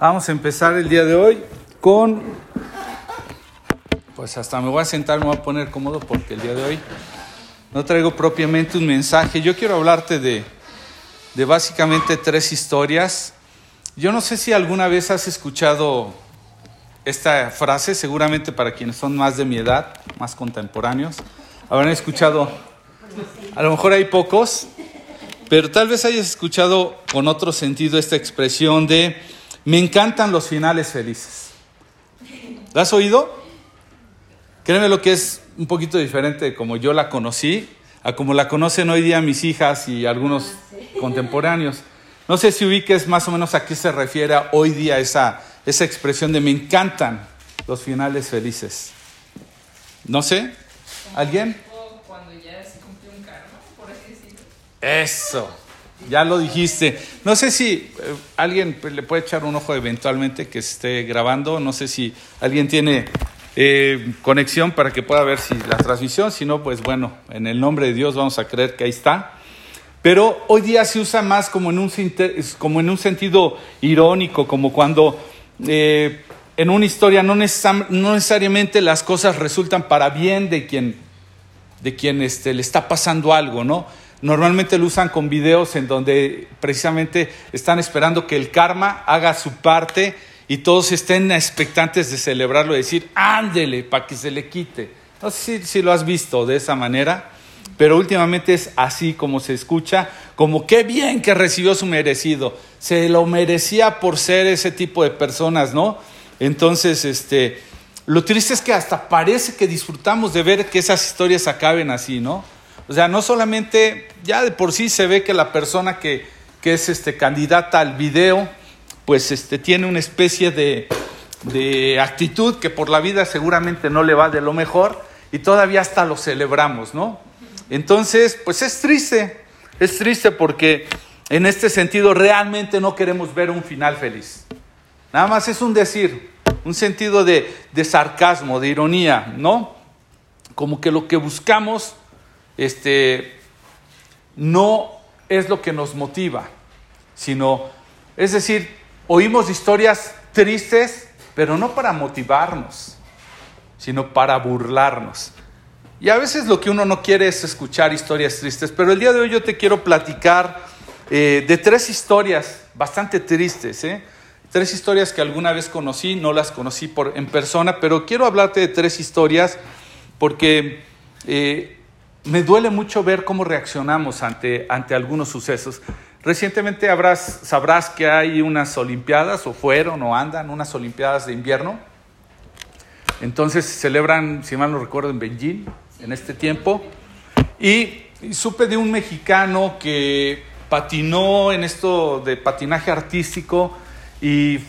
Vamos a empezar el día de hoy con, pues hasta me voy a sentar, me voy a poner cómodo porque el día de hoy no traigo propiamente un mensaje. Yo quiero hablarte de, de básicamente tres historias. Yo no sé si alguna vez has escuchado esta frase, seguramente para quienes son más de mi edad, más contemporáneos, habrán escuchado, a lo mejor hay pocos, pero tal vez hayas escuchado con otro sentido esta expresión de me encantan los finales felices. ¿La has oído? Créeme lo que es un poquito diferente de como yo la conocí a como la conocen hoy día mis hijas y algunos contemporáneos. No sé si ubiques más o menos a qué se refiere hoy día esa, esa expresión de me encantan los finales felices. No sé, ¿alguien? Cuando ya se cumplió un karma, por así decirlo. Eso, ya lo dijiste. No sé si eh, alguien pues, le puede echar un ojo eventualmente que esté grabando. No sé si alguien tiene eh, conexión para que pueda ver si la transmisión. Si no, pues bueno, en el nombre de Dios vamos a creer que ahí está. Pero hoy día se usa más como en un, sentido irónico, como cuando eh, en una historia no, necesariamente las cosas resultan para bien de quien, de quien este, le está pasando algo, ¿no? Normalmente lo usan con videos en donde precisamente están esperando que el karma haga su parte y todos estén expectantes de celebrarlo y decir, ándele, para que se le quite. No sé si, si lo has visto de esa manera, pero últimamente es así como se escucha, como qué bien que recibió su merecido. Se lo merecía por ser ese tipo de personas, ¿no? Entonces, este, lo triste es que hasta parece que disfrutamos de ver que esas historias acaben así, ¿no? O sea, no solamente, ya de por sí se ve que la persona que, que es este, candidata al video, pues este, tiene una especie de, de actitud que por la vida seguramente no le va de lo mejor y todavía hasta lo celebramos, ¿no? Entonces, pues es triste, es triste porque en este sentido realmente no queremos ver un final feliz. Nada más es un decir, un sentido de, de sarcasmo, de ironía, ¿no? Como que lo que buscamos este, no es lo que nos motiva, sino, es decir, oímos historias tristes, pero no para motivarnos, sino para burlarnos. Y a veces lo que uno no quiere es escuchar historias tristes, pero el día de hoy yo te quiero platicar eh, de tres historias bastante tristes, ¿eh? tres historias que alguna vez conocí, no las conocí por, en persona, pero quiero hablarte de tres historias porque eh, me duele mucho ver cómo reaccionamos ante, ante algunos sucesos. Recientemente habrás, sabrás que hay unas Olimpiadas, o fueron, o andan, unas Olimpiadas de invierno. Entonces se celebran, si mal no recuerdo, en Beijing, en este tiempo. Y, y supe de un mexicano que patinó en esto de patinaje artístico y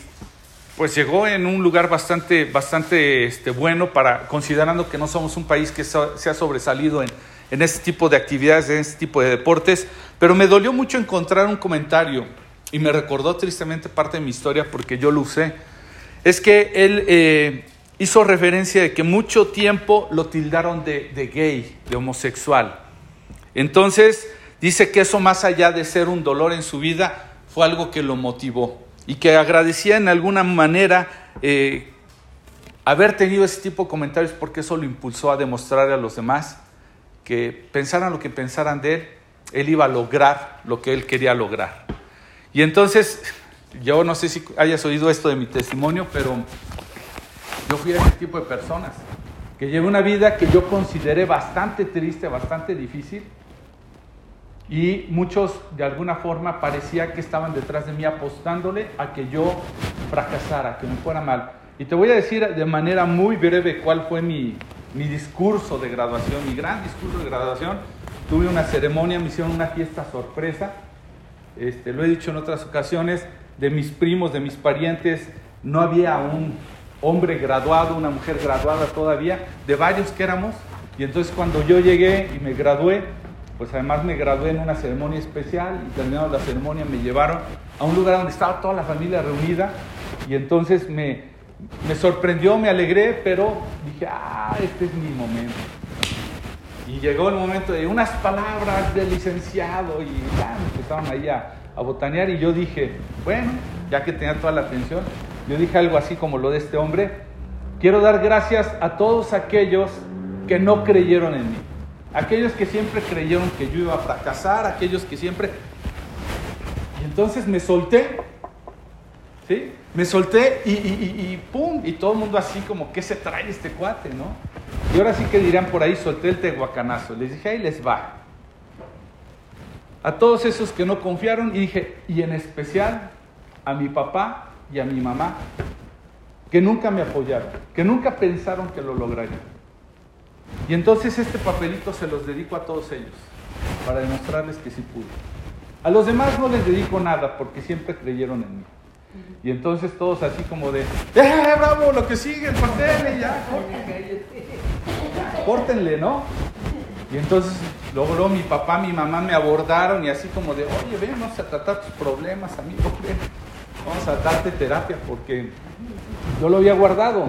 pues llegó en un lugar bastante, bastante este, bueno para, considerando que no somos un país que so- se ha sobresalido en, en este tipo de actividades, en este tipo de deportes, pero me dolió mucho encontrar un comentario y me recordó tristemente parte de mi historia porque yo lo usé. Es que él eh, hizo referencia de que mucho tiempo lo tildaron de, gay, de homosexual. Entonces, dice que eso más allá de ser un dolor en su vida, fue algo que lo motivó y que agradecía en alguna manera eh, haber tenido ese tipo de comentarios porque eso lo impulsó a demostrarle a los demás que pensaran lo que pensaran de él, él iba a lograr lo que él quería lograr. Y entonces, yo no sé si hayas oído esto de mi testimonio, pero yo fui a ese tipo de personas, que llevé una vida que yo consideré bastante triste, bastante difícil, y muchos de alguna forma parecía que estaban detrás de mí apostándole a que yo fracasara, que me fuera mal. Y te voy a decir de manera muy breve cuál fue mi, mi discurso de graduación, mi gran discurso de graduación. Tuve una ceremonia, me hicieron una fiesta sorpresa, este, lo he dicho en otras ocasiones, de mis primos, de mis parientes, no había un hombre graduado, una mujer graduada todavía, de varios que éramos. Y entonces cuando yo llegué y me gradué, pues además me gradué en una ceremonia especial y terminado la ceremonia me llevaron a un lugar donde estaba toda la familia reunida y entonces me, me sorprendió, me alegré, pero dije, ah, este es mi momento. Y llegó el momento de unas palabras del licenciado y ya, empezaron ahí a, a botanear y yo dije, bueno, ya que tenía toda la atención, yo dije algo así como lo de este hombre. Quiero dar gracias a todos aquellos que no creyeron en mí. Aquellos que siempre creyeron que yo iba a fracasar, aquellos que siempre... Y entonces me solté, ¿sí? Me solté y, y, y, y pum, y todo el mundo así como, ¿qué se trae este cuate, no? Y ahora sí que dirán por ahí, solté el tehuacanazo. Les dije, ahí les va. A todos esos que no confiaron y dije, y en especial a mi papá y a mi mamá, que nunca me apoyaron, que nunca pensaron que lo lograría. Y entonces este papelito se los dedico a todos ellos, para demostrarles que sí pude. A los demás no les dedico nada, porque siempre creyeron en mí. Y entonces todos así como de, ¡eh, bravo, lo que sigue, córtenle ya, córtenle, ¿no? Y entonces luego, mi papá, mi mamá me abordaron y así como de, oye, ven, vamos a tratar tus problemas, amigo, ven, vamos a darte terapia porque yo lo había guardado.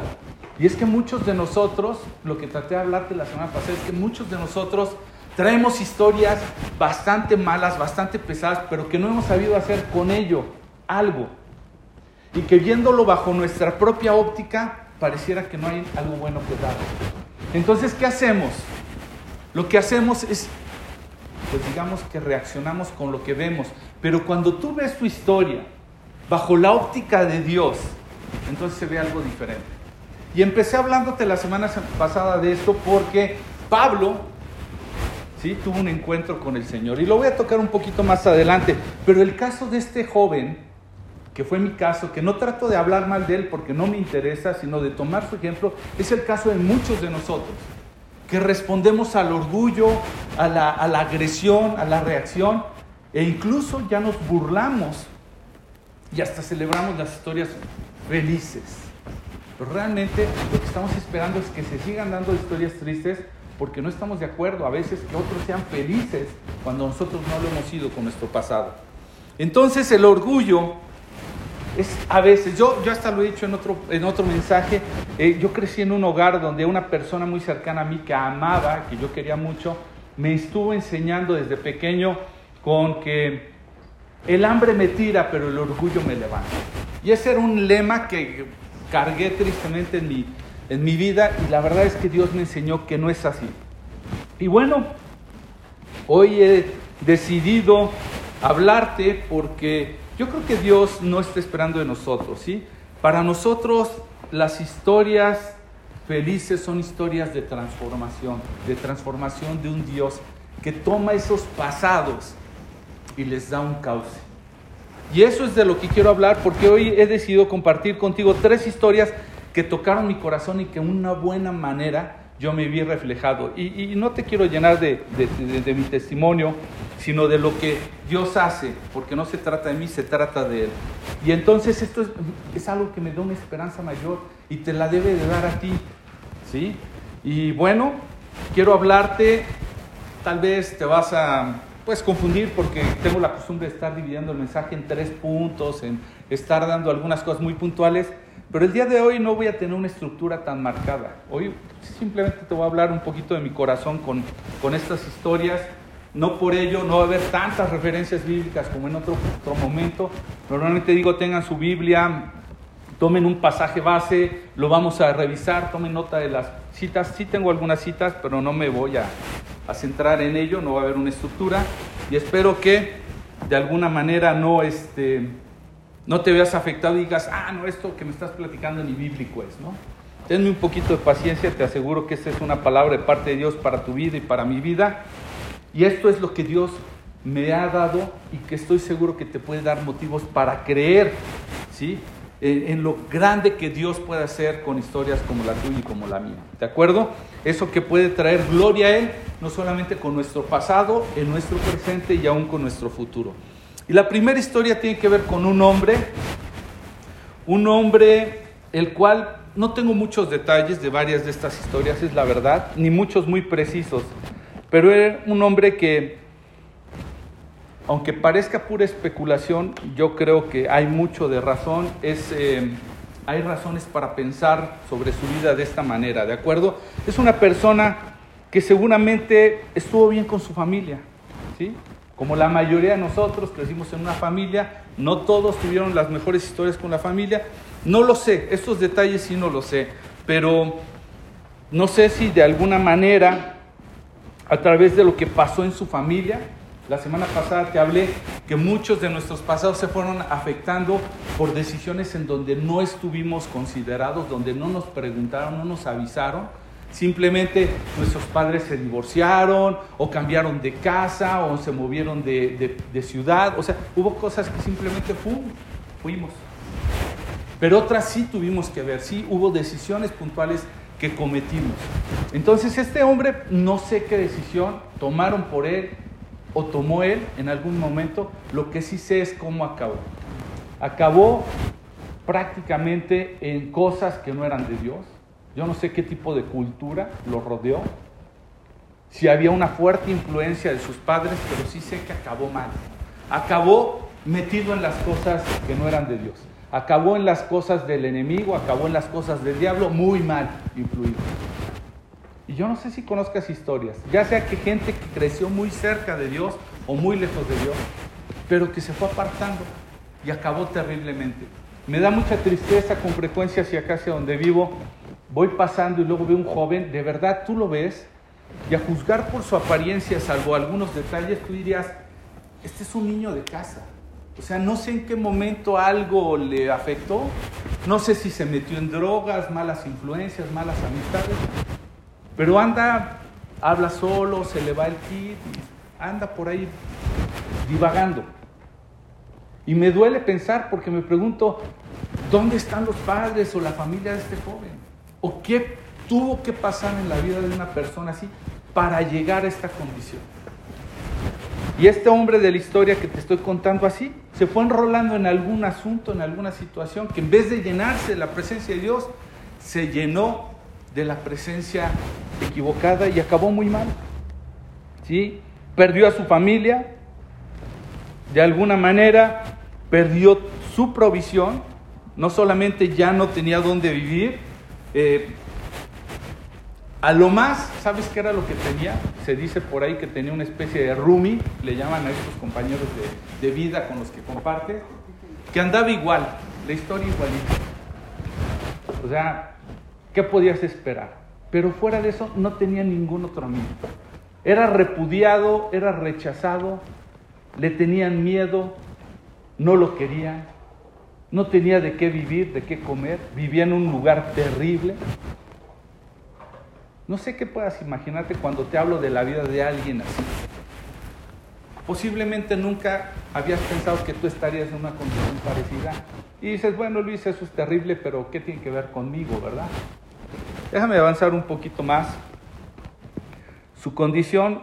Y es que muchos de nosotros, lo que traté de hablarte la semana pasada, es que muchos de nosotros traemos historias bastante malas, bastante pesadas, pero que no hemos sabido hacer con ello algo. Y que viéndolo bajo nuestra propia óptica, pareciera que no hay algo bueno que dar. Entonces, ¿qué hacemos? Lo que hacemos es, pues digamos que reaccionamos con lo que vemos. Pero cuando tú ves tu historia bajo la óptica de Dios, entonces se ve algo diferente. Y empecé hablándote la semana pasada de esto porque Pablo ¿sí? tuvo un encuentro con el Señor. Y lo voy a tocar un poquito más adelante. Pero el caso de este joven, que fue mi caso, que no trato de hablar mal de él porque no me interesa, sino de tomar su ejemplo, es el caso de muchos de nosotros, que respondemos al orgullo, a la, a la agresión, a la reacción, e incluso ya nos burlamos y hasta celebramos las historias felices. Pero realmente lo que estamos esperando es que se sigan dando historias tristes porque no estamos de acuerdo a veces que otros sean felices cuando nosotros no lo hemos sido con nuestro pasado. Entonces el orgullo es a veces, yo, yo hasta lo he dicho en otro, en otro mensaje, eh, yo crecí en un hogar donde una persona muy cercana a mí que amaba, que yo quería mucho, me estuvo enseñando desde pequeño con que el hambre me tira, pero el orgullo me levanta. Y ese era un lema que cargué tristemente en mi, en mi vida y la verdad es que Dios me enseñó que no es así. Y bueno, hoy he decidido hablarte porque yo creo que Dios no está esperando de nosotros, ¿sí? Para nosotros las historias felices son historias de transformación, de transformación de un Dios que toma esos pasados y les da un cauce. Y eso es de lo que quiero hablar porque hoy he decidido compartir contigo tres historias que tocaron mi corazón y que una buena manera yo me vi reflejado. Y, y no te quiero llenar de, de, mi testimonio, sino de lo que Dios hace, porque no se trata de mí, se trata de Él. Y entonces esto es, es algo que me da una esperanza mayor y te la debe de dar a ti. ¿sí? Y bueno, quiero hablarte, tal vez te vas a pues confundir porque tengo la costumbre de estar dividiendo el mensaje en tres puntos, en estar dando algunas cosas muy puntuales, pero el día de hoy no voy a tener una estructura tan marcada. Hoy simplemente te voy a hablar un poquito de mi corazón con, con estas historias. No por ello no va a haber tantas referencias bíblicas como en otro, otro momento. Normalmente digo tengan su Biblia, tomen un pasaje base, lo vamos a revisar, tomen nota de las citas. Sí tengo algunas citas, pero no me voy a, a centrar en ello, no va a haber una estructura. Y espero que de alguna manera no, este, no te veas afectado y digas, ah, no, esto que me estás platicando ni bíblico es, ¿no? Tenme un poquito de paciencia, te aseguro que esta es una palabra de parte de Dios para tu vida y para mi vida. Y esto es lo que Dios me ha dado y que estoy seguro que te puede dar motivos para creer, ¿sí? En, lo grande que Dios puede hacer con historias como la tuya y como la mía. ¿De acuerdo? Eso que puede traer gloria a Él, no solamente con nuestro pasado, en nuestro presente y aún con nuestro futuro. Y la primera historia tiene que ver con un hombre, un hombre el cual no tengo muchos detalles de varias de estas historias, es la verdad, ni muchos muy precisos, pero era un hombre que, aunque parezca pura especulación, yo creo que hay mucho de razón, es, eh, hay razones para pensar sobre su vida de esta manera, ¿de acuerdo? Es una persona que seguramente estuvo bien con su familia, ¿sí? Como la mayoría de nosotros crecimos en una familia no todos tuvieron las mejores historias con la familia. No lo sé, estos detalles sí no lo sé, pero no sé si de alguna manera, a través de lo que pasó en su familia, la semana pasada te hablé que muchos de nuestros pasados se fueron afectando por decisiones en donde no estuvimos considerados, donde no nos preguntaron, no nos avisaron. Simplemente nuestros padres se divorciaron o cambiaron de casa o se movieron de, de, ciudad. O sea, hubo cosas que simplemente fuimos. Pero otras sí tuvimos que ver, sí hubo decisiones puntuales que cometimos. Entonces este hombre no sé qué decisión tomaron por él, o tomó él en algún momento, lo que sí sé es cómo acabó. Acabó prácticamente en cosas que no eran de Dios. Yo no sé qué tipo de cultura lo rodeó, si había una fuerte influencia de sus padres, pero sí sé que acabó mal. Acabó metido en las cosas que no eran de Dios. Acabó en las cosas del enemigo, acabó en las cosas del diablo, muy mal influido. Y yo no sé si conozcas historias, ya sea que gente que creció muy cerca de Dios o muy lejos de Dios, pero que se fue apartando y acabó terriblemente. Me da mucha tristeza con frecuencia hacia acá, hacia donde vivo. Voy pasando y luego veo un joven, de verdad tú lo ves, y a juzgar por su apariencia, salvo algunos detalles, tú dirías, este es un niño de casa. O sea, no sé en qué momento algo le afectó, no sé si se metió en drogas, malas influencias, malas amistades, pero anda, habla solo, se le va el kit, anda por ahí divagando. Y me duele pensar porque me pregunto, ¿dónde están los padres o la familia de este joven? ¿O qué tuvo que pasar en la vida de una persona así para llegar a esta condición? Y este hombre de la historia que te estoy contando así, se fue enrolando en algún asunto, en alguna situación, que en vez de llenarse de la presencia de Dios, se llenó de la presencia equivocada y acabó muy mal. ¿Sí? Perdió a su familia, de alguna manera perdió su provisión, no solamente ya no tenía dónde vivir, eh, a lo más, ¿sabes qué era lo que tenía? Se dice por ahí que tenía una especie de roomie, le llaman a estos compañeros de, de vida con los que comparte, que andaba igual, la historia igualita. O sea, ¿Qué podías esperar? Pero fuera de eso no tenía ningún otro amigo. Era repudiado, era rechazado, le tenían miedo, no lo querían, no tenía de qué vivir, de qué comer, vivía en un lugar terrible. No sé qué puedas imaginarte cuando te hablo de la vida de alguien así. Posiblemente nunca habías pensado que tú estarías en una condición parecida. Y dices, bueno Luis, eso es terrible, pero ¿qué tiene que ver conmigo, verdad? Déjame avanzar un poquito más. Su condición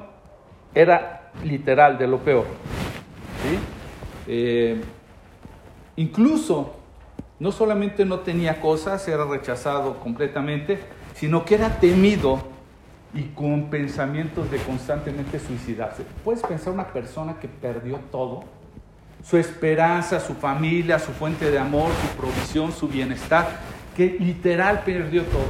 era literal, de lo peor. Eh, incluso, no solamente no tenía cosas, era rechazado completamente, sino que era temido y con pensamientos de constantemente suicidarse. ¿Puedes pensar una persona que perdió todo? Su esperanza, su familia, su fuente de amor, su provisión, su bienestar, que literal perdió todo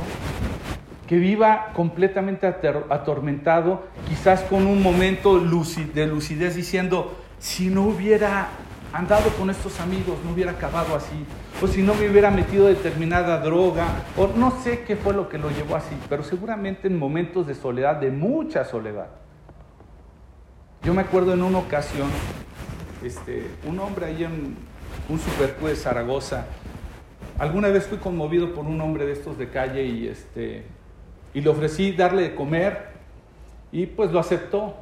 que viva completamente atormentado, quizás con un momento de lucidez diciendo, si no hubiera andado con estos amigos, no hubiera acabado así, o si no me hubiera metido determinada droga, o no sé qué fue lo que lo llevó así, pero seguramente en momentos de soledad, de mucha soledad. Yo me acuerdo en una ocasión, este, un hombre ahí en un supercu de Zaragoza, alguna vez fui conmovido por un hombre de estos de calle y este, y le ofrecí darle de comer y pues lo aceptó.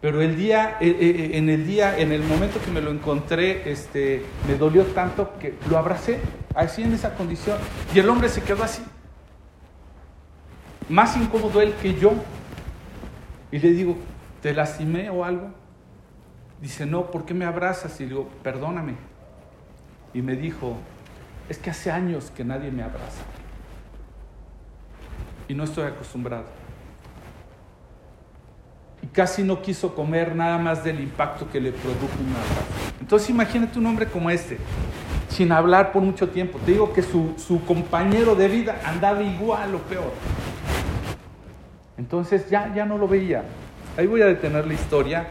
Pero el día, eh, eh, eh, en el día, en el momento que me lo encontré, este, me dolió tanto que lo abracé, así en esa condición, y el hombre se quedó así, más incómodo él que yo. Y le digo, ¿te lastimé o algo? Dice, no, ¿por qué me abrazas? Y le digo, perdóname. Y me dijo, es que hace años que nadie me abraza y no estoy acostumbrado. Casi no quiso comer nada más del impacto que le produjo un abrazo. Entonces imagínate un hombre como este, sin hablar por mucho tiempo. Te digo que su, su compañero de vida andaba igual o peor. Entonces ya, ya no lo veía. Ahí voy a detener la historia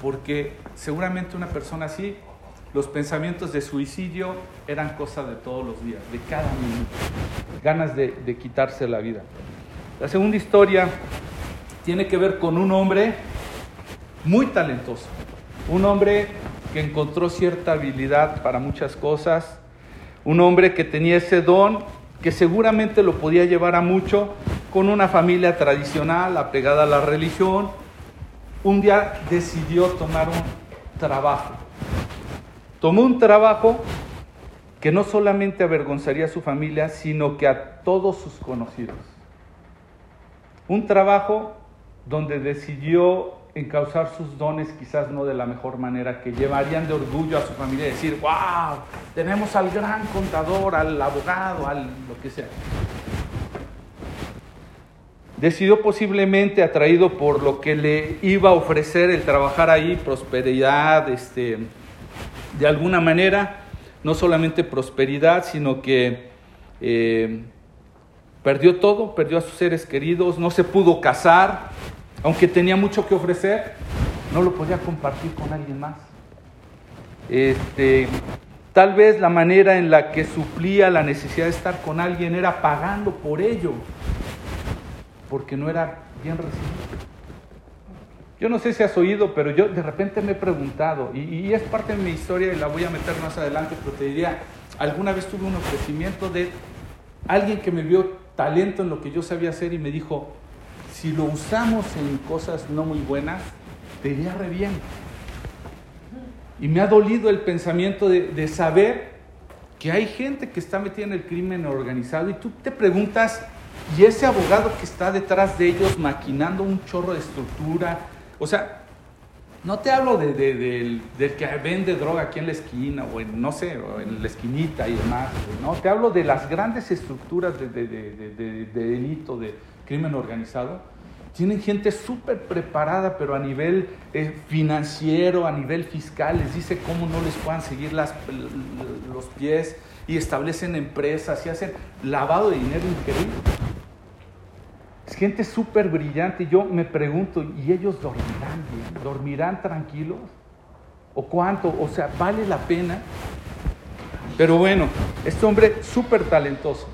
porque seguramente una persona así los pensamientos de suicidio eran cosa de todos los días, de cada minuto, ganas de, de quitarse la vida. La segunda historia tiene que ver con un hombre muy talentoso, un hombre que encontró cierta habilidad para muchas cosas, un hombre que tenía ese don que seguramente lo podía llevar a mucho con una familia tradicional, apegada a la religión. Un día decidió tomar un trabajo. Tomó un trabajo que no solamente avergonzaría a su familia, sino que a todos sus conocidos. Un trabajo donde decidió encauzar sus dones quizás no de la mejor manera, que llevarían de orgullo a su familia y decir, wow, tenemos al gran contador, al abogado, al lo que sea. Decidió posiblemente, atraído por lo que le iba a ofrecer el trabajar ahí, prosperidad, este, de alguna manera, no solamente prosperidad, sino que eh, perdió todo, perdió a sus seres queridos, no se pudo casar, aunque tenía mucho que ofrecer, no lo podía compartir con alguien más. Este, tal vez la manera en la que suplía la necesidad de estar con alguien era pagando por ello, porque no era bien recibido. Yo no sé si has oído, pero yo de repente me he preguntado, y, y, es parte de mi historia y la voy a meter más adelante, pero te diría, alguna vez tuve un ofrecimiento de alguien que me vio talento en lo que yo sabía hacer y me dijo, si lo usamos en cosas no muy buenas, te iría re bien. Y me ha dolido el pensamiento de, de, saber que hay gente que está metida en el crimen organizado y tú te preguntas, ¿y ese abogado que está detrás de ellos maquinando un chorro de estructura? O sea, no te hablo de, de, del, del que vende droga aquí en la esquina o en, no sé, o en la esquinita y demás, no, te hablo de las grandes estructuras de, de delito, de crimen organizado tienen gente súper preparada, pero a nivel eh, financiero, a nivel fiscal, les dice cómo no les puedan seguir las, los pies y establecen empresas y hacen lavado de dinero increíble. Es gente súper brillante y yo me pregunto, ¿y ellos dormirán bien? ¿Dormirán tranquilos? ¿O cuánto? O sea, ¿vale la pena? Pero bueno, este hombre súper talentoso,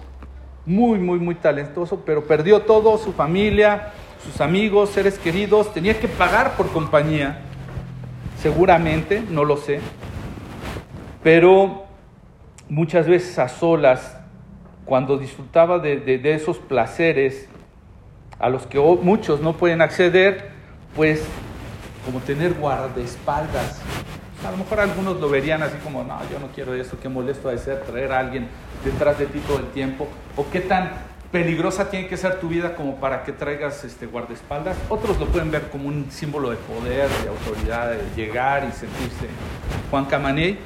muy, muy, muy talentoso, pero perdió todo, su familia, sus amigos, seres queridos, tenía que pagar por compañía, seguramente, no lo sé, pero muchas veces a solas, cuando disfrutaba de, esos placeres a los que muchos no pueden acceder, pues como tener guardaespaldas. A lo mejor algunos lo verían así como, no, yo no quiero eso, qué molesto de ser traer a alguien detrás de ti todo el tiempo, o qué tan peligrosa tiene que ser tu vida como para que traigas este guardaespaldas. Otros lo pueden ver como un símbolo de poder, de autoridad, de llegar y sentirse Juan Camaney.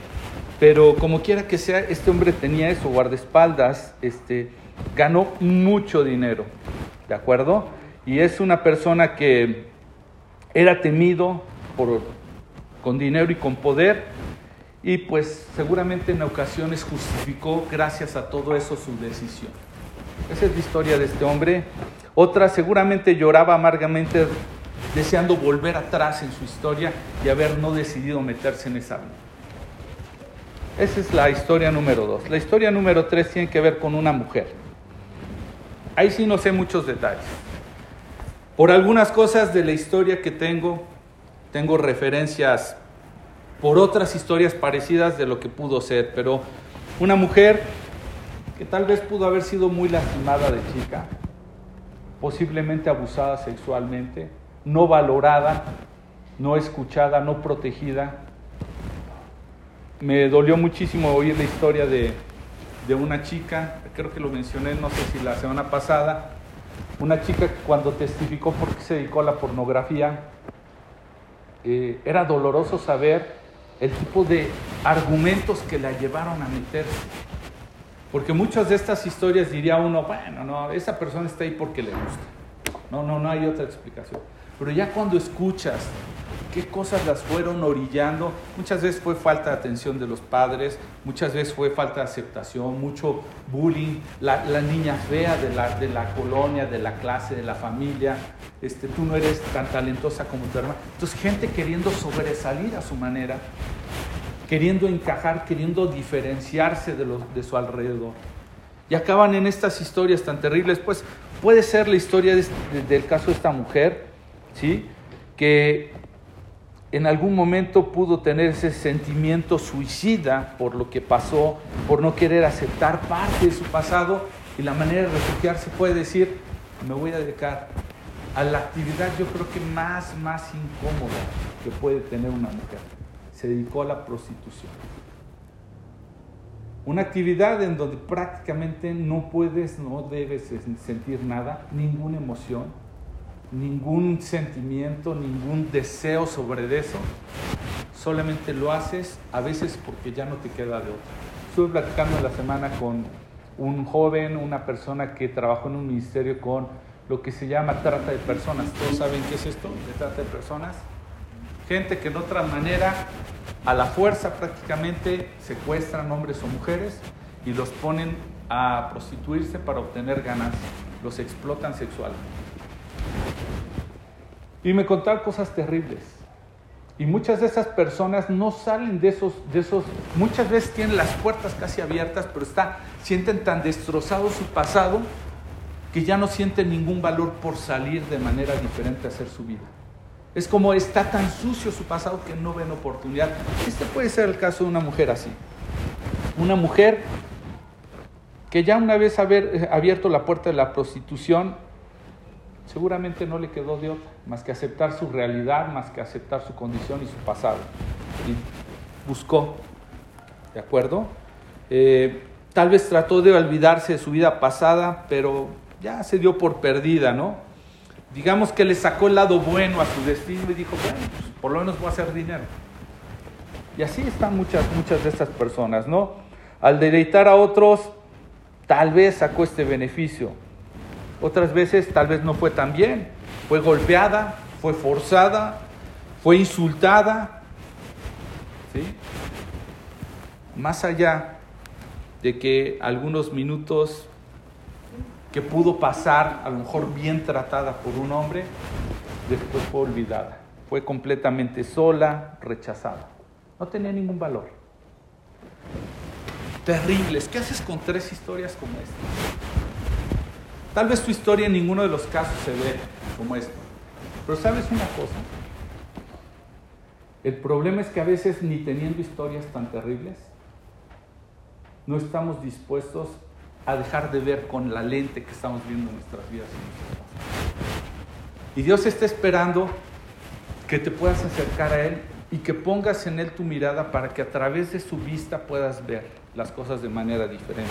Pero como quiera que sea, este hombre tenía eso, guardaespaldas, este, ganó mucho dinero, ¿de acuerdo? Y es una persona que era temido por, con dinero y con poder, y pues seguramente en ocasiones justificó gracias a todo eso su decisión. Esa es la historia de este hombre. Otra seguramente lloraba amargamente deseando volver atrás en su historia y haber no decidido meterse en esa vida. Esa es la historia número dos. La historia número tres tiene que ver con una mujer. Ahí sí no sé muchos detalles. Por algunas cosas de la historia que tengo, tengo referencias por otras historias parecidas de lo que pudo ser, pero una mujer que tal vez pudo haber sido muy lastimada de chica, posiblemente abusada sexualmente, no valorada, no escuchada, no protegida. Me dolió muchísimo oír la historia de, de una chica, creo que lo mencioné, no sé si la semana pasada, una chica que cuando testificó por qué se dedicó a la pornografía, eh, era doloroso saber el tipo de argumentos que la llevaron a meterse. Porque muchas de estas historias diría uno, bueno, no, esa persona está ahí porque le gusta. No, no, no hay otra explicación. Pero ya cuando escuchas qué cosas las fueron orillando, muchas veces fue falta de atención de los padres, muchas veces fue falta de aceptación, mucho bullying, la, la niña fea de la, de la colonia, de la clase, de la familia, este, tú no eres tan talentosa como tu hermana. Entonces gente queriendo sobresalir a su manera queriendo encajar, queriendo diferenciarse de, los, de su alrededor. Y acaban en estas historias tan terribles. Pues puede ser la historia de- de- del caso de esta mujer, ¿sí? que en algún momento pudo tener ese sentimiento suicida por lo que pasó, por no querer aceptar parte de su pasado y la manera de refugiarse puede decir, me voy a dedicar a la actividad yo creo que más, más incómoda que puede tener una mujer. Se dedicó a la prostitución. Una actividad en donde prácticamente no puedes, no debes sentir nada, ninguna emoción, ningún sentimiento, ningún deseo sobre eso. Solamente lo haces a veces porque ya no te queda de otra. Estuve platicando la semana con un joven, una persona que trabajó en un ministerio con lo que se llama trata de personas. ¿Todos saben qué es esto de trata de personas? Gente que de otra manera, a la fuerza prácticamente, secuestran hombres o mujeres y los ponen a prostituirse para obtener ganancias. Los explotan sexualmente. Y me contaron cosas terribles. Y muchas de esas personas no salen de esos, de esos, muchas veces tienen las puertas casi abiertas, pero está, sienten tan destrozado su pasado que ya no sienten ningún valor por salir de manera diferente a hacer su vida. Es como está tan sucio su pasado que no ven oportunidad. Este puede ser el caso de una mujer así. Una mujer que ya una vez haber abierto la puerta de la prostitución, seguramente no le quedó de otra, más que aceptar su realidad, más que aceptar su condición y su pasado. Y buscó, ¿de acuerdo? Eh, tal vez trató de olvidarse de su vida pasada, pero ya se dio por perdida, ¿no? Digamos que le sacó el lado bueno a su destino y dijo, bueno, pues, por lo menos voy a hacer dinero. Y así están muchas, muchas de estas personas, ¿no? Al deleitar a otros, tal vez sacó este beneficio. Otras veces tal vez no fue tan bien. Fue golpeada, fue forzada, fue insultada. ¿Sí? Más allá de que algunos minutos que pudo pasar, a lo mejor bien tratada por un hombre, después fue olvidada. Fue completamente sola, rechazada. No tenía ningún valor. Terribles. ¿Qué haces con tres historias como esta? Tal vez tu historia en ninguno de los casos se ve como esta. Pero sabes una cosa. El problema es que a veces ni teniendo historias tan terribles, no estamos dispuestos a dejar de ver con la lente que estamos viendo en nuestras vidas. Y Dios está esperando que te puedas acercar a Él y que pongas en Él tu mirada para que a través de su vista puedas ver las cosas de manera diferente.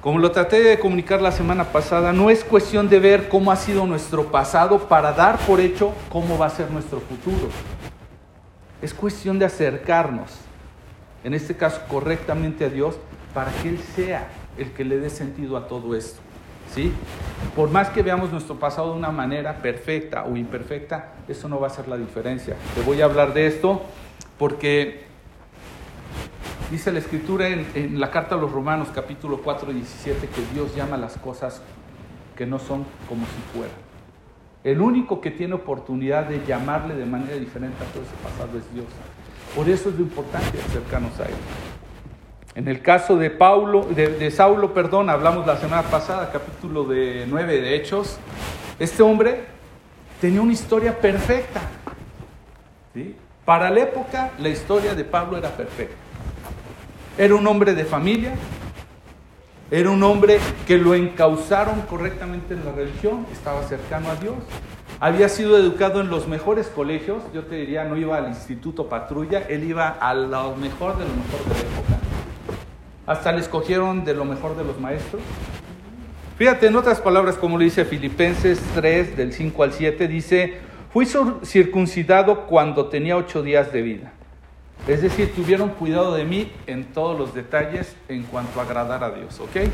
Como lo traté de comunicar la semana pasada, no es cuestión de ver cómo ha sido nuestro pasado para dar por hecho cómo va a ser nuestro futuro. Es cuestión de acercarnos, en este caso correctamente a Dios, para que Él sea el que le dé sentido a todo esto. ¿sí? Por más que veamos nuestro pasado de una manera perfecta o imperfecta, eso no va a ser la diferencia. Te voy a hablar de esto porque dice la escritura en, la carta a los Romanos capítulo 4, 17 que Dios llama las cosas que no son como si fueran. El único que tiene oportunidad de llamarle de manera diferente a todo ese pasado es Dios. Por eso es lo importante acercarnos a Él. En el caso de Paulo, de, de, Saulo, perdón, hablamos la semana pasada, capítulo de 9 de Hechos. Este hombre tenía una historia perfecta. ¿sí? Para la época, la historia de Pablo era perfecta. Era un hombre de familia, era un hombre que lo encauzaron correctamente en la religión, estaba cercano a Dios, había sido educado en los mejores colegios, yo te diría, no iba al instituto patrulla, él iba a lo mejor de lo mejor de la época. Hasta le escogieron de lo mejor de los maestros. Fíjate, en otras palabras, como lo dice Filipenses 3, del 5 al 7, dice, fui circuncidado cuando tenía ocho días de vida. Es decir, tuvieron cuidado de mí en todos los detalles en cuanto a agradar a Dios, ¿ok?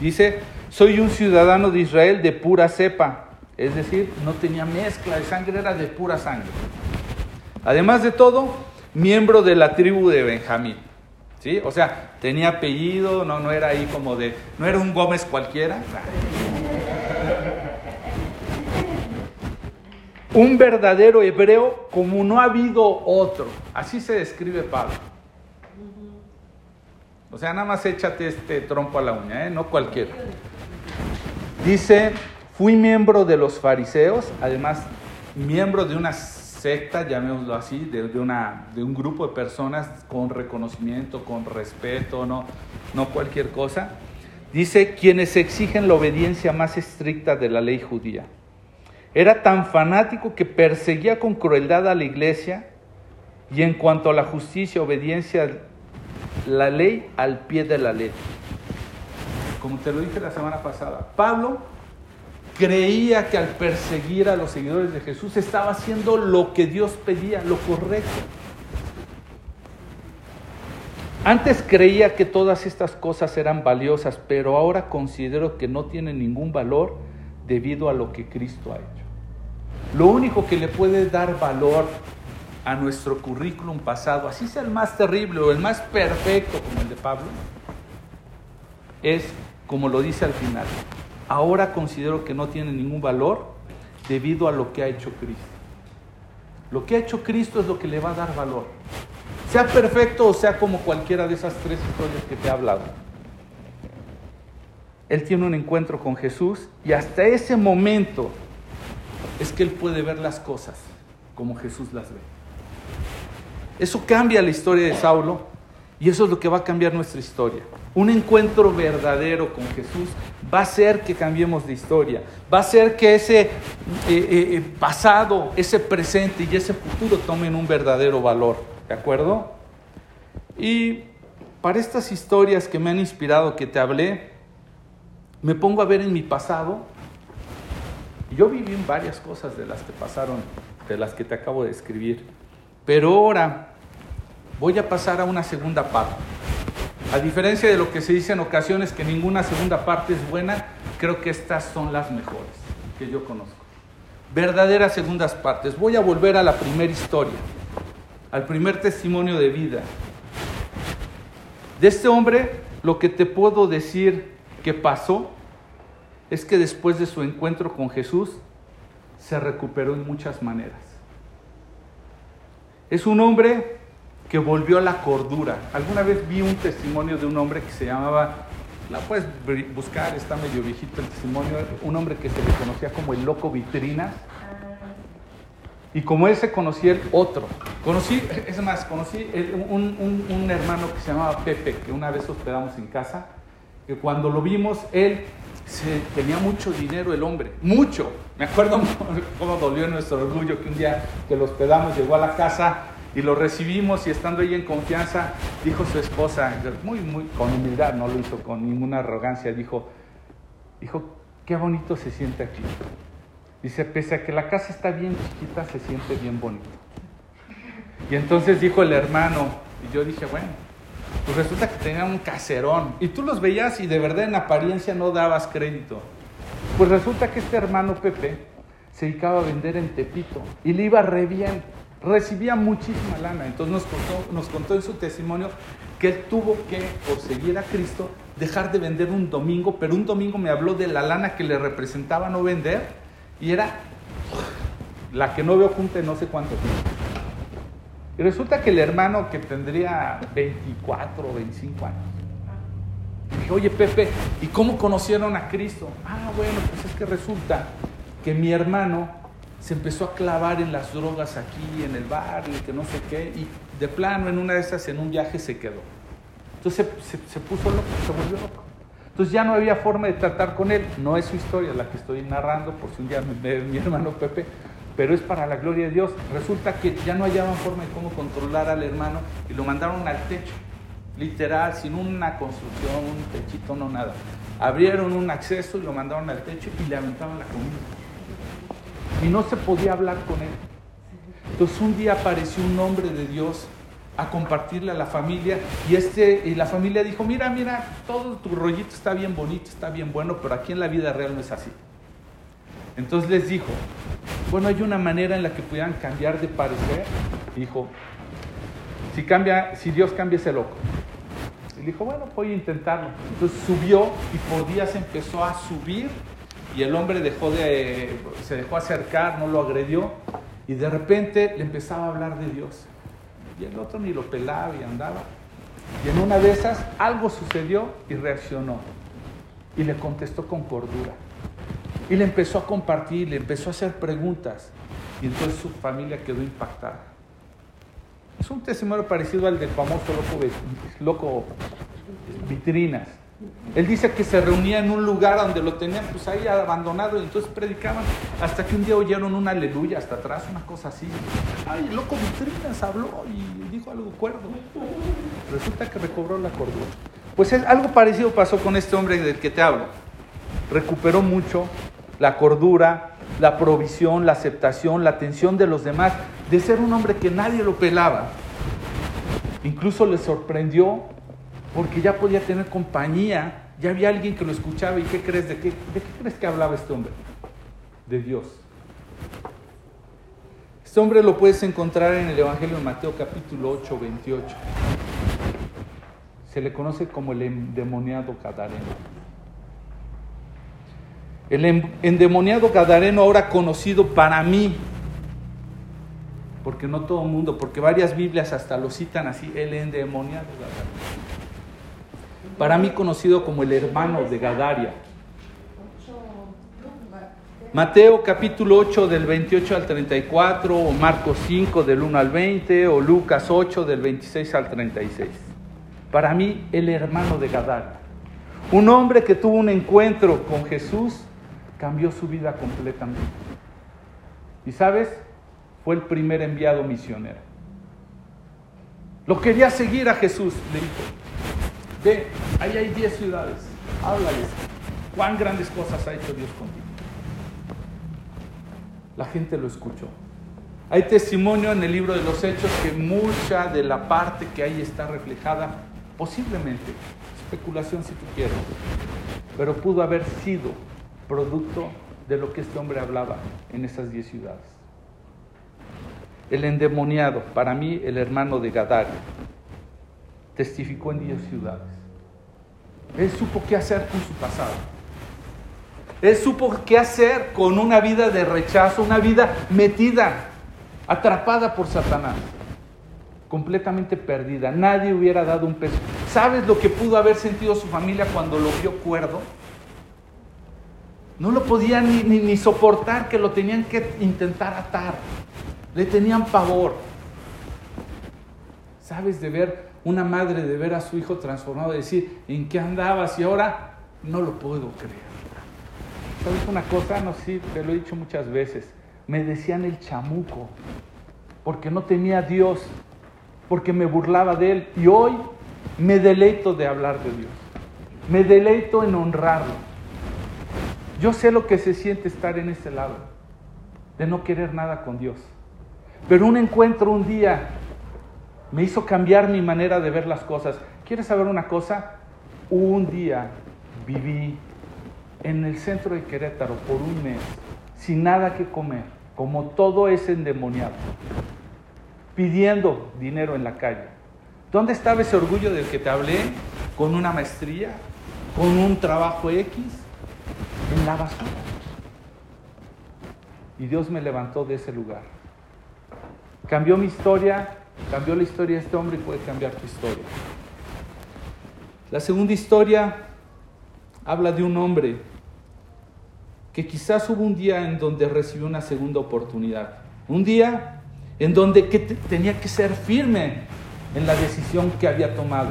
Dice, soy un ciudadano de Israel de pura cepa, es decir, no tenía mezcla de sangre, era de pura sangre. Además de todo, miembro de la tribu de Benjamín, ¿sí? O sea, tenía apellido, no, no era ahí como de, no era un Gómez cualquiera. Un verdadero hebreo como no ha habido otro. Así se describe Pablo. O sea, nada más échate este trompo a la uña, ¿eh? no cualquiera. Dice, fui miembro de los fariseos, además miembro de una secta, llamémoslo así, de, una, de un grupo de personas con reconocimiento, con respeto, no, no cualquier cosa. Dice, quienes exigen la obediencia más estricta de la ley judía. Era tan fanático que perseguía con crueldad a la iglesia y en cuanto a la justicia, obediencia, la ley al pie de la ley. Como te lo dije la semana pasada, Pablo creía que al perseguir a los seguidores de Jesús estaba haciendo lo que Dios pedía, lo correcto. Antes creía que todas estas cosas eran valiosas, pero ahora considero que no tienen ningún valor debido a lo que Cristo ha hecho. Lo único que le puede dar valor a nuestro currículum pasado, así sea el más terrible o el más perfecto como el de Pablo, es como lo dice al final. Ahora considero que no tiene ningún valor debido a lo que ha hecho Cristo. Lo que ha hecho Cristo es lo que le va a dar valor. Sea perfecto o sea como cualquiera de esas tres historias que te he hablado. Él tiene un encuentro con Jesús y hasta ese momento él puede ver las cosas como Jesús las ve. Eso cambia la historia de Saulo y eso es lo que va a cambiar nuestra historia. Un encuentro verdadero con Jesús va a hacer que cambiemos de historia, va a hacer que ese eh, eh, pasado, ese presente y ese futuro tomen un verdadero valor, ¿de acuerdo? Y para estas historias que me han inspirado, que te hablé, me pongo a ver en mi pasado. Yo viví en varias cosas de las que pasaron, de las que te acabo de escribir. Pero ahora voy a pasar a una segunda parte. A diferencia de lo que se dice en ocasiones que ninguna segunda parte es buena, creo que estas son las mejores que yo conozco. Verdaderas segundas partes. Voy a volver a la primera historia, al primer testimonio de vida. De este hombre, lo que te puedo decir que pasó es que después de su encuentro con Jesús, se recuperó en muchas maneras. Es un hombre que volvió a la cordura. Alguna vez vi un testimonio de un hombre que se llamaba, la puedes buscar, está medio viejito el testimonio, un hombre que se le conocía como el loco vitrinas. Y como él se conocía el otro. Conocí, es más, conocí un, un, un hermano que se llamaba Pepe, que una vez hospedamos en casa, que cuando lo vimos, él tenía mucho dinero el hombre, mucho. Me acuerdo cómo dolió nuestro orgullo que un día que lo hospedamos llegó a la casa y lo recibimos y estando ahí en confianza, dijo su esposa, muy, muy con humildad, no lo hizo con ninguna arrogancia, dijo, dijo, qué bonito se siente aquí. Dice, pese a que la casa está bien chiquita, se siente bien bonito. Y entonces dijo el hermano, y yo dije, bueno, pues resulta que tenían un caserón. Y tú los veías y de verdad en apariencia no dabas crédito. Pues resulta que este hermano Pepe se dedicaba a vender en Tepito y le iba re bien. Recibía muchísima lana. Entonces nos contó, en su testimonio que él tuvo que, por seguir a Cristo, dejar de vender un domingo, pero un domingo me habló de la lana que le representaba no vender y era la que no veo junta en no sé cuánto tiempo. Y resulta que el hermano que tendría 24 o 25 años, dije, oye Pepe, ¿y cómo conocieron a Cristo? Ah, bueno, pues es que resulta que mi hermano se empezó a clavar en las drogas aquí, en el barrio, que no sé qué, y de plano en una de esas, en un viaje, se quedó. Entonces se, puso loco, se volvió loco. Entonces ya no había forma de tratar con él. No es su historia la que estoy narrando, por si un día ve mi hermano Pepe, pero es para la gloria de Dios. Resulta que ya no hallaban forma de cómo controlar al hermano y lo mandaron al techo, literal, sin una construcción, un techito, no nada. Abrieron un acceso y lo mandaron al techo y le aventaban la comida. Y no se podía hablar con él. Entonces un día apareció un hombre de Dios a compartirle a la familia y, este, y la familia dijo, mira, mira, todo tu rollito está bien bonito, está bien bueno, pero aquí en la vida real no es así. Entonces les dijo, bueno, hay una manera en la que pudieran cambiar de parecer. Dijo, si, cambia, si Dios cambia ese loco. Y dijo, bueno, voy a intentarlo. Entonces subió y por días empezó a subir y el hombre dejó de, se dejó acercar, no lo agredió y de repente le empezaba a hablar de Dios. Y el otro ni lo pelaba y andaba. Y en una de esas algo sucedió y reaccionó. Y le contestó con cordura. Y le empezó a compartir, le empezó a hacer preguntas. Y entonces su familia quedó impactada. Es un testimonio parecido al del famoso loco, vitrinas. Él dice que se reunía en un lugar donde lo tenían pues ahí abandonado y entonces predicaban hasta que un día oyeron una aleluya hasta atrás, una cosa así. Ay, loco Vitrinas habló y dijo algo cuerdo. Resulta que recobró la cordura. Pues algo parecido pasó con este hombre del que te hablo. Recuperó mucho la cordura, la provisión, la aceptación, la atención de los demás, de ser un hombre que nadie lo pelaba. Incluso le sorprendió porque ya podía tener compañía, ya había alguien que lo escuchaba y ¿qué crees? ¿De qué, de qué crees que hablaba este hombre? De Dios. Este hombre lo puedes encontrar en el Evangelio de Mateo capítulo 8, 28. Se le conoce como el endemoniado Gadareno. El endemoniado Gadareno ahora conocido para mí, porque no todo el mundo, porque varias Biblias hasta lo citan así, el endemoniado Gadareno para mí conocido como el hermano de Gadaria. Mateo capítulo 8 del 28 al 34, o Marcos 5 del 1 al 20, o Lucas 8 del 26 al 36. Para mí, el hermano de Gadaria. Un hombre que tuvo un encuentro con Jesús, cambió su vida completamente. Y sabes, fue el primer enviado misionero. Lo quería seguir a Jesús, le dijo, Ve, ahí hay 10 ciudades, háblales. ¿Cuán grandes cosas ha hecho Dios contigo? La gente lo escuchó. Hay testimonio en el libro de los Hechos que mucha de la parte que ahí está reflejada, posiblemente, especulación si tú quieres, pero pudo haber sido producto de lo que este hombre hablaba en esas 10 ciudades. El endemoniado, para mí el hermano de Gadario, testificó en diez ciudades. Él supo qué hacer con su pasado. Él supo qué hacer con una vida de rechazo, una vida metida, atrapada por Satanás, completamente perdida. Nadie hubiera dado un peso. ¿Sabes lo que pudo haber sentido su familia cuando lo vio cuerdo? No lo podían ni, ni, soportar que lo tenían que intentar atar. Le tenían pavor. ¿Sabes de ver una madre de ver a su hijo transformado decir, ¿en qué andabas? Y ahora no lo puedo creer. ¿Sabes una cosa? No sé, te lo he dicho muchas veces. Me decían el chamuco, porque no tenía Dios, porque me burlaba de Él. Y hoy me deleito de hablar de Dios. Me deleito en honrarlo. Yo sé lo que se siente estar en ese lado, de no querer nada con Dios. Pero un encuentro un día me hizo cambiar mi manera de ver las cosas. ¿Quieres saber una cosa? Un día viví en el centro de Querétaro por un mes, sin nada que comer, como todo ese endemoniado, pidiendo dinero en la calle. ¿Dónde estaba ese orgullo del que te hablé? Con una maestría, con un trabajo X, Y Dios me levantó de ese lugar. Cambió mi historia Cambió la historia de este hombre y puede cambiar tu historia. La segunda historia habla de un hombre que quizás hubo un día en donde recibió una segunda oportunidad. Un día en donde tenía que ser firme en la decisión que había tomado.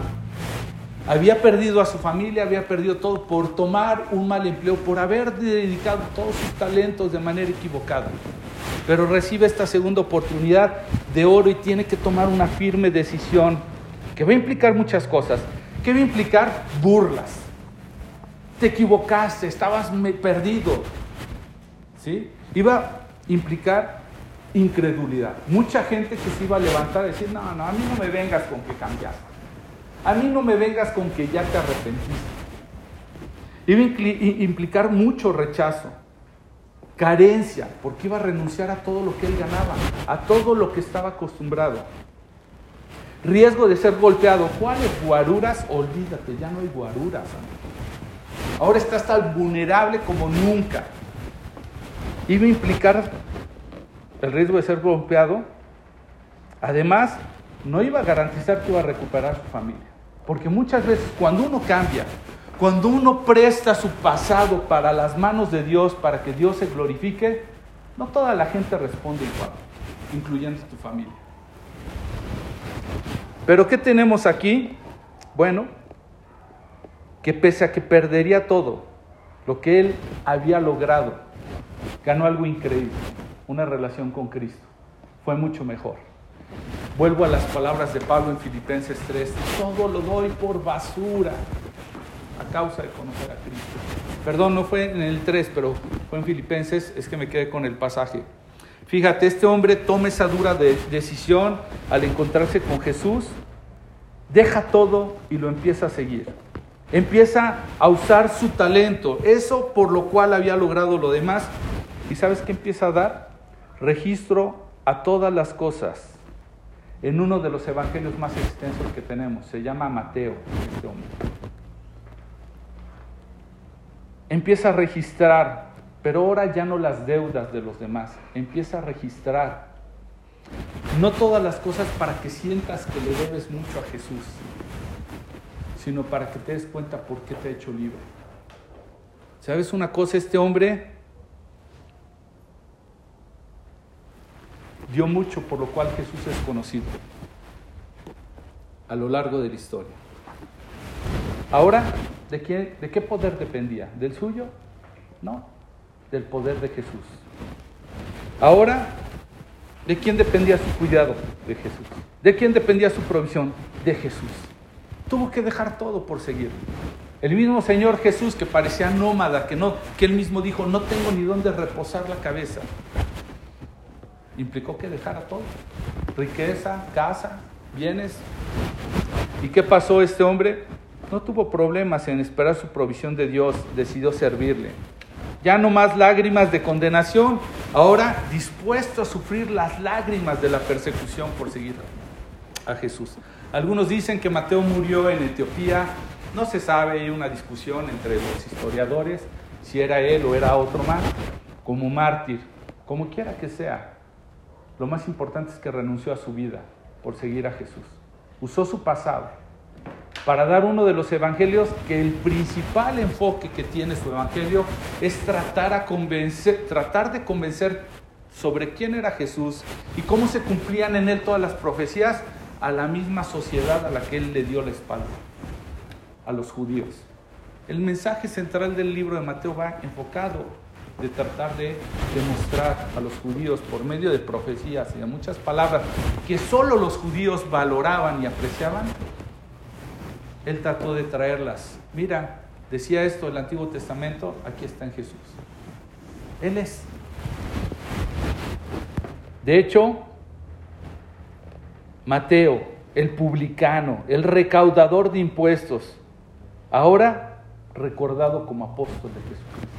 Había perdido a su familia, había perdido todo por tomar un mal empleo, por haber dedicado todos sus talentos de manera equivocada pero recibe esta segunda oportunidad de oro y tiene que tomar una firme decisión que va a implicar muchas cosas. ¿Qué va a implicar? Burlas. Te equivocaste, estabas perdido. ¿Sí? Iba a implicar incredulidad. Mucha gente que se iba a levantar y decir, no, no, a mí no me vengas con que cambiaste. A mí no me vengas con que ya te arrepentiste. Iba a implicar mucho rechazo carencia, porque iba a renunciar a todo lo que él ganaba, a todo lo que estaba acostumbrado. Riesgo de ser golpeado. ¿Cuáles guaruras? Olvídate, ya no hay guaruras. Ahora estás tan vulnerable como nunca. iba a implicar el riesgo de ser golpeado. Además, no iba a garantizar que iba a recuperar su familia. Porque muchas veces cuando uno cambia, cuando uno presta su pasado para las manos de Dios, para que Dios se glorifique, no toda la gente responde igual, incluyendo tu familia. Pero ¿qué tenemos aquí? Bueno, que pese a que perdería todo lo que él había logrado, ganó algo increíble, una relación con Cristo. Fue mucho mejor. Vuelvo a las palabras de Pablo en Filipenses 3, todo lo doy por basura a causa de conocer a Cristo. Perdón, no fue en el 3, pero fue en Filipenses, es que me quedé con el pasaje. Fíjate, este hombre toma esa dura decisión al encontrarse con Jesús, deja todo y lo empieza a seguir. Empieza a usar su talento, eso por lo cual había logrado lo demás. ¿Y sabes qué empieza a dar? Registro a todas las cosas en uno de los evangelios más extensos que tenemos. Se llama Mateo, este hombre. Empieza a registrar, pero ahora ya no las deudas de los demás. Empieza a registrar. No todas las cosas para que sientas que le debes mucho a Jesús sino para que te des cuenta por qué te ha hecho libre. ¿Sabes una cosa? Este hombre dio mucho por lo cual Jesús es conocido a lo largo de la historia. Ahora, ¿de qué, ¿de qué poder dependía? ¿Del suyo? No, del poder de Jesús. Ahora, ¿de quién dependía su cuidado? De Jesús. ¿De quién dependía su provisión? De Jesús. Tuvo que dejar todo por seguir. El mismo Señor Jesús que parecía nómada, que, no, que él mismo dijo, no tengo ni dónde reposar la cabeza, implicó que dejara todo. Riqueza, casa, bienes. ¿Y qué pasó este hombre? No tuvo problemas en esperar su provisión de Dios, decidió servirle. Ya no más lágrimas de condenación, ahora dispuesto a sufrir las lágrimas de la persecución por seguir a Jesús. Algunos dicen que Mateo murió en Etiopía, no se sabe, hay una discusión entre los historiadores si era él o era otro más, como mártir, como quiera que sea. Lo más importante es que renunció a su vida por seguir a Jesús. Usó su pasado para dar uno de los evangelios que el principal enfoque que tiene su evangelio es tratar, de convencer sobre quién era Jesús y cómo se cumplían en él todas las profecías a la misma sociedad a la que él le dio la espalda, a los judíos. El mensaje central del libro de Mateo va enfocado de tratar de demostrar a los judíos por medio de profecías y de muchas palabras que solo los judíos valoraban y apreciaban. Él trató de traerlas. Mira, decía esto el Antiguo Testamento, aquí está en Jesús. Él es. De hecho, Mateo, el publicano, el recaudador de impuestos, ahora recordado como apóstol de Jesucristo.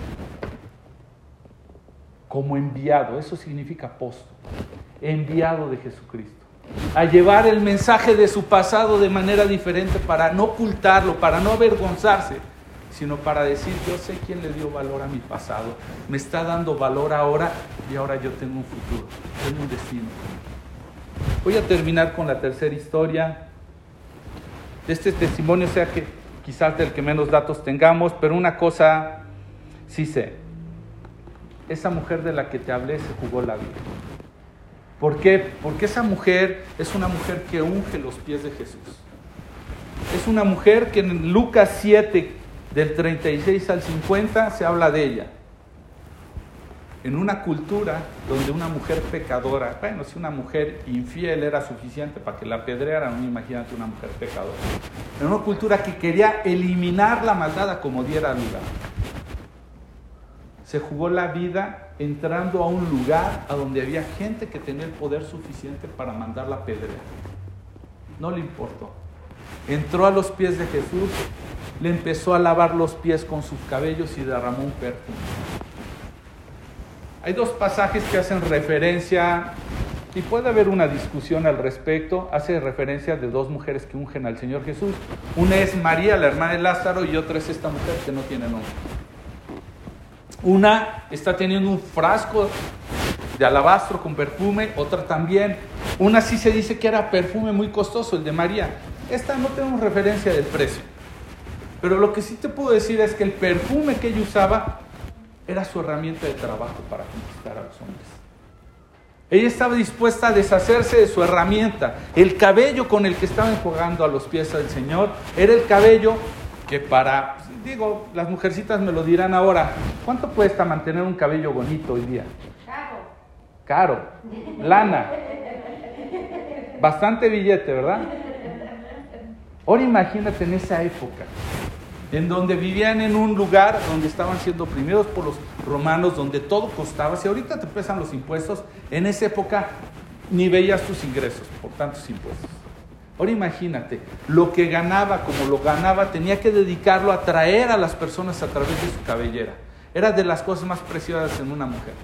Como enviado, eso significa apóstol, enviado de Jesucristo. A llevar el mensaje de su pasado de manera diferente para no ocultarlo, para no avergonzarse, sino para decir, yo sé quién le dio valor a mi pasado, me está dando valor ahora y ahora yo tengo un futuro, tengo un destino. Voy a terminar con la tercera historia. Este testimonio sea que quizás del que menos datos tengamos, pero una cosa sí sé. Esa mujer de la que te hablé se jugó la vida. ¿Por qué? Porque esa mujer es una mujer que unge los pies de Jesús. Es una mujer que en Lucas 7, del 36 al 50, se habla de ella en una cultura donde una mujer pecadora, bueno, si una mujer infiel era suficiente para que la apedrearan, imagínate una mujer pecadora. En una cultura que quería eliminar la maldad como diera lugar. Se jugó la vida entrando a un lugar a donde había gente que tenía el poder suficiente para mandar la pedrea. No le importó. Entró a los pies de Jesús, le empezó a lavar los pies con sus cabellos y derramó un perfume. Hay dos pasajes que hacen referencia, y puede haber una discusión al respecto, hace referencia de dos mujeres que ungen al Señor Jesús. Una es María, la hermana de Lázaro, y otra es esta mujer que no tiene nombre. Una está teniendo un frasco de alabastro con perfume, otra también. Una sí se dice que era perfume muy costoso, el de María. Esta no tenemos referencia del precio. Pero lo que sí te puedo decir es que el perfume que ella usaba era su herramienta de trabajo para conquistar a los hombres. Ella estaba dispuesta a deshacerse de su herramienta. El cabello con el que estaba enjuagando a los pies del Señor era el cabello que para, digo, las mujercitas me lo dirán ahora, ¿cuánto cuesta mantener un cabello bonito hoy día? Caro. Caro. Lana. Bastante billete, ¿verdad? Ahora imagínate en esa época en donde vivían en un lugar donde estaban siendo oprimidos por los romanos, donde todo costaba. Si ahorita te pesan los impuestos, en esa época ni veías tus ingresos por tantos impuestos. Ahora imagínate, lo que ganaba, como lo ganaba, tenía que dedicarlo a traer a las personas a través de su cabellera. Era de las cosas más preciosas en una mujer.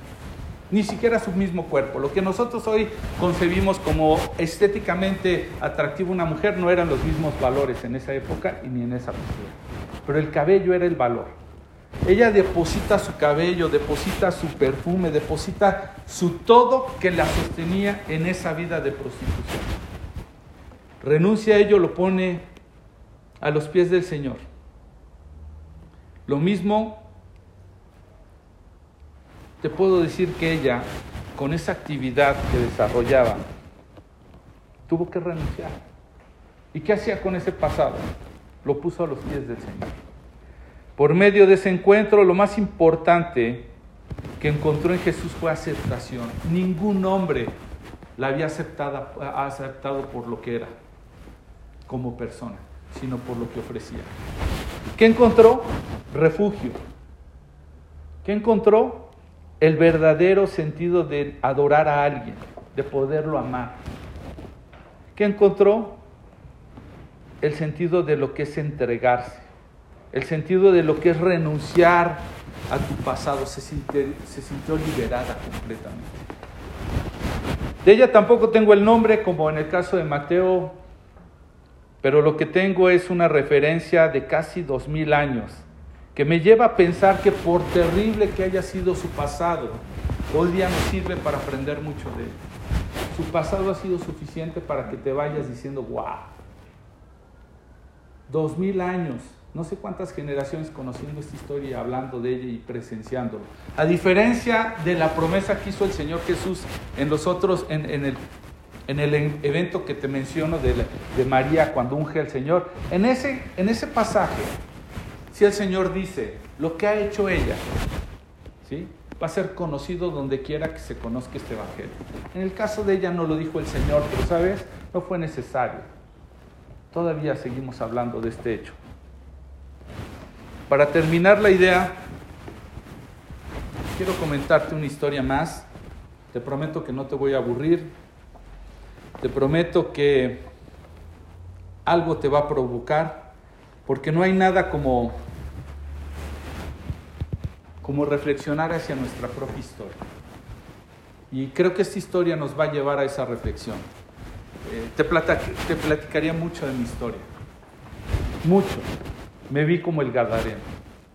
Ni siquiera su mismo cuerpo. Lo que nosotros hoy concebimos como estéticamente atractivo una mujer no eran los mismos valores en esa época y ni en esa cultura pero el cabello era el valor. Ella deposita su cabello, deposita su perfume, deposita su todo que la sostenía en esa vida de prostitución. Renuncia a ello, lo pone a los pies del Señor. Lo mismo te puedo decir que ella, con esa actividad que desarrollaba, tuvo que renunciar. ¿Y qué hacía con ese pasado? lo puso a los pies del Señor. Por medio de ese encuentro, lo más importante que encontró en Jesús fue aceptación. Ningún hombre la había aceptado, aceptado por lo que era como persona, sino por lo que ofrecía. ¿Qué encontró? Refugio. ¿Qué encontró? El verdadero sentido de adorar a alguien, de poderlo amar. ¿Qué encontró? el sentido de lo que es entregarse, el sentido de lo que es renunciar a tu pasado, se, se sintió liberada completamente. De ella tampoco tengo el nombre como en el caso de Mateo, pero lo que tengo es una referencia de casi dos mil años que me lleva a pensar que por terrible que haya sido su pasado, hoy día nos sirve para aprender mucho de él. Su pasado ha sido suficiente para que te vayas diciendo, wow, Dos mil años, no sé cuántas generaciones conociendo esta historia hablando de ella y presenciándolo. A diferencia de la promesa que hizo el Señor Jesús en los otros, en, el, en el evento que te menciono de, María cuando unge al Señor, en ese, en ese pasaje, si el Señor dice lo que ha hecho ella, ¿sí? va a ser conocido donde quiera que se conozca este Evangelio. En el caso de ella no lo dijo el Señor, pero sabes, no fue necesario todavía seguimos hablando de este hecho. Para terminar la idea, quiero comentarte una historia más. Te prometo que no te voy a aburrir. Te prometo que algo te va a provocar, porque no hay nada como como reflexionar hacia nuestra propia historia. Y creo que esta historia nos va a llevar a esa reflexión. Eh, te, te platicaría mucho de mi historia. Mucho. Me vi como el Gadareno,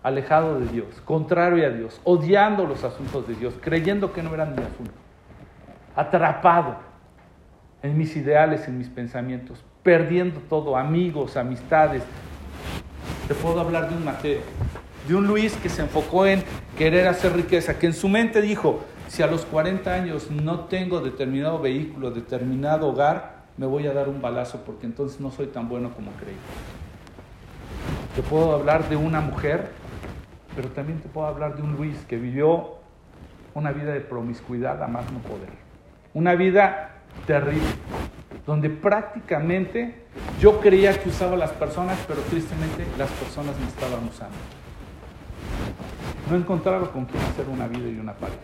alejado de Dios, contrario a Dios, odiando los asuntos de Dios, creyendo que no eran mi asunto, atrapado en mis ideales, en mis pensamientos, perdiendo todo, amigos, amistades. Te puedo hablar de un Mateo, de un Luis que se enfocó en querer hacer riqueza, que en su mente dijo, si a los 40 años no tengo determinado vehículo, determinado hogar, me voy a dar un balazo porque entonces no soy tan bueno como creí. Te puedo hablar de una mujer, pero también te puedo hablar de un Luis que vivió una vida de promiscuidad a más no poder. Una vida terrible, donde prácticamente yo creía que usaba las personas, pero tristemente las personas me estaban usando. No encontraba con quién hacer una vida y una pareja.